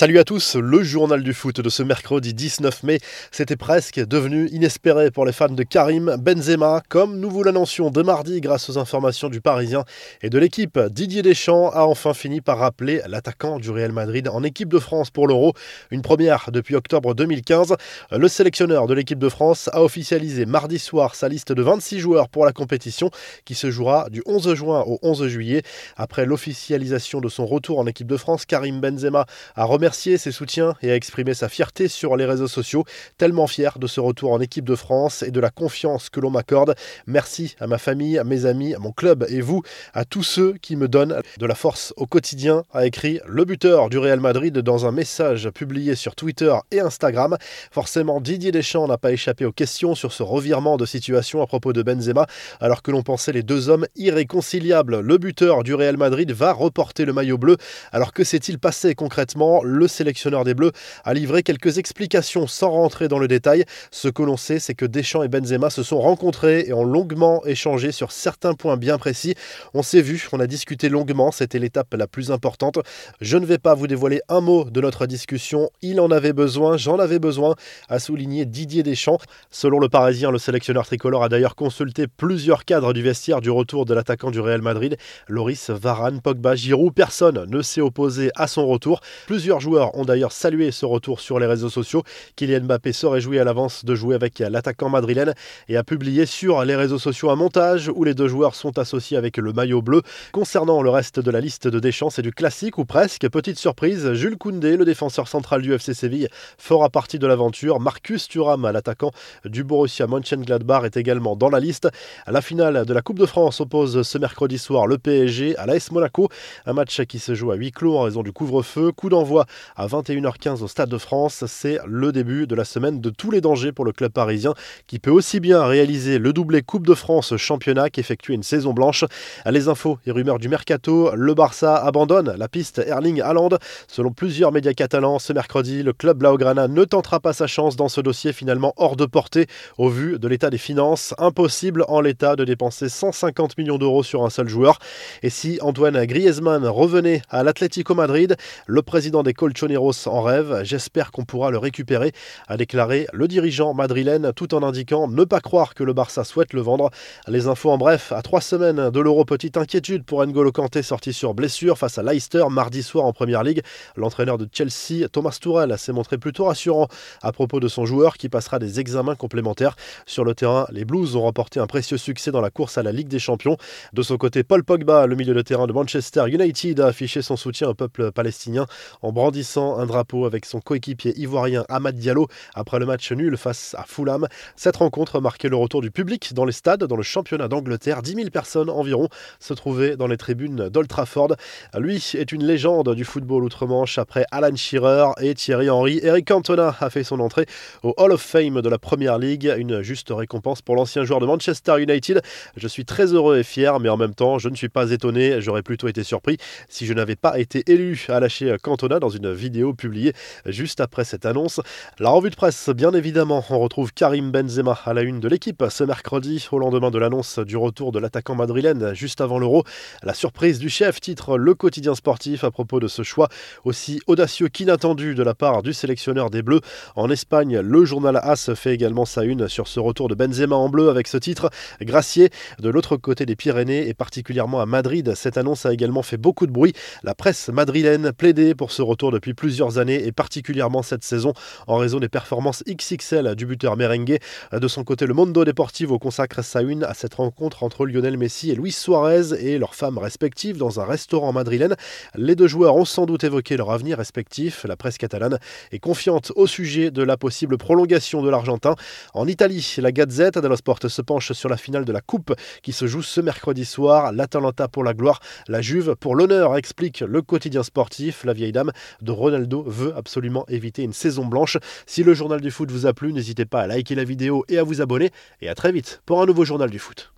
Salut à tous, le journal du foot de ce mercredi 19 mai, c'était presque devenu inespéré pour les fans de Karim Benzema, comme nous vous l'annoncions de mardi grâce aux informations du Parisien et de l'équipe. Didier Deschamps a enfin fini par rappeler l'attaquant du Real Madrid en équipe de France pour l'Euro, une première depuis octobre 2015. Le sélectionneur de l'équipe de France a officialisé mardi soir sa liste de 26 joueurs pour la compétition qui se jouera du 11 juin au 11 juillet. Après l'officialisation de son retour en équipe de France, Karim Benzema a remercier ses soutiens et a exprimé sa fierté sur les réseaux sociaux, tellement fier de ce retour en équipe de France et de la confiance que l'on m'accorde. Merci à ma famille, à mes amis, à mon club et vous, à tous ceux qui me donnent de la force au quotidien, a écrit le buteur du Real Madrid dans un message publié sur Twitter et Instagram. Forcément, Didier Deschamps n'a pas échappé aux questions sur ce revirement de situation à propos de Benzema, alors que l'on pensait les deux hommes irréconciliables. Le buteur du Real Madrid va reporter le maillot bleu. Alors que s'est-il passé concrètement? Le sélectionneur des Bleus a livré quelques explications sans rentrer dans le détail. Ce que l'on sait, c'est que Deschamps et Benzema se sont rencontrés et ont longuement échangé sur certains points bien précis. On s'est vu, on a discuté longuement, c'était l'étape la plus importante. Je ne vais pas vous dévoiler un mot de notre discussion, il en avait besoin, j'en avais besoin, a souligné Didier Deschamps. Selon le Parisien, le sélectionneur tricolore a d'ailleurs consulté plusieurs cadres du vestiaire du retour de l'attaquant du Real Madrid, Loris, Varane, Pogba, Giroud. Personne ne s'est opposé à son retour. Plusieurs joueurs ont d'ailleurs salué ce retour sur les réseaux sociaux. Kylian Mbappé se réjouit à l'avance de jouer avec l'attaquant madrilène et a publié sur les réseaux sociaux un montage où les deux joueurs sont associés avec le maillot bleu. Concernant le reste de la liste de Deschamps, c'est du classique ou presque. Petite surprise, Jules Koundé, le défenseur central du FC Séville, fera partie de l'aventure. Marcus Thuram, l'attaquant du Borussia Mönchengladbach, est également dans la liste. La finale de la Coupe de France oppose ce mercredi soir le PSG à l'AS Monaco, un match qui se joue à huis clos en raison du couvre-feu. Coup d'envoi à 21h15 au Stade de France. C'est le début de la semaine de tous les dangers pour le club parisien qui peut aussi bien réaliser le doublé Coupe de France championnat qu'effectuer une saison blanche. Les infos et rumeurs du mercato, le Barça abandonne la piste Erling Haaland. Selon plusieurs médias catalans, ce mercredi, le club Blaugrana ne tentera pas sa chance dans ce dossier finalement hors de portée au vu de l'état des finances. Impossible en l'état de dépenser 150 millions d'euros sur un seul joueur. Et si Antoine Griezmann revenait à l'Atlético Madrid, le président des Colchoneros en rêve. J'espère qu'on pourra le récupérer, a déclaré le dirigeant madrilène tout en indiquant ne pas croire que le Barça souhaite le vendre. Les infos en bref, à trois semaines de l'Euro, petite inquiétude pour N'Golo Kanté sorti sur blessure face à Leicester mardi soir en Première Ligue. L'entraîneur de Chelsea, Thomas Tourel, s'est montré plutôt rassurant à propos de son joueur qui passera des examens complémentaires. Sur le terrain, les Blues ont remporté un précieux succès dans la course à la Ligue des Champions. De son côté, Paul Pogba, le milieu de terrain de Manchester United, a affiché son soutien au peuple palestinien en brandissant un drapeau avec son coéquipier ivoirien Ahmad Diallo après le match nul face à Fulham. Cette rencontre marquait le retour du public dans les stades dans le championnat d'Angleterre. 10 000 personnes environ se trouvaient dans les tribunes d'Old Trafford. Lui est une légende du football outre-Manche après Alan Shearer et Thierry Henry. Eric Cantona a fait son entrée au Hall of Fame de la Première League, une juste récompense pour l'ancien joueur de Manchester United. Je suis très heureux et fier, mais en même temps, je ne suis pas étonné, j'aurais plutôt été surpris si je n'avais pas été élu à lâcher Cantona dans une vidéo publiée juste après cette annonce. La revue de presse, bien évidemment, on retrouve Karim Benzema à la une de l'équipe ce mercredi, au lendemain de l'annonce du retour de l'attaquant madrilène juste avant l'Euro. La surprise du chef titre le quotidien sportif à propos de ce choix aussi audacieux qu'inattendu de la part du sélectionneur des Bleus. En Espagne, le journal AS fait également sa une sur ce retour de Benzema en bleu avec ce titre. Gracier, de l'autre côté des Pyrénées et particulièrement à Madrid, cette annonce a également fait beaucoup de bruit. La presse madrilène plaidait pour ce retour depuis plusieurs années et particulièrement cette saison en raison des performances XXL du buteur merengue. De son côté, le Mondo Deportivo consacre sa une à cette rencontre entre Lionel Messi et Luis Suarez et leurs femmes respectives dans un restaurant madrilène. Les deux joueurs ont sans doute évoqué leur avenir respectif. La presse catalane est confiante au sujet de la possible prolongation de l'Argentin. En Italie, la Gazette dello Sport se penche sur la finale de la Coupe qui se joue ce mercredi soir. L'Atalanta pour la gloire, la Juve pour l'honneur, explique le quotidien sportif. La vieille dame de Ronaldo veut absolument éviter une saison blanche. Si le journal du foot vous a plu, n'hésitez pas à liker la vidéo et à vous abonner. Et à très vite pour un nouveau journal du foot.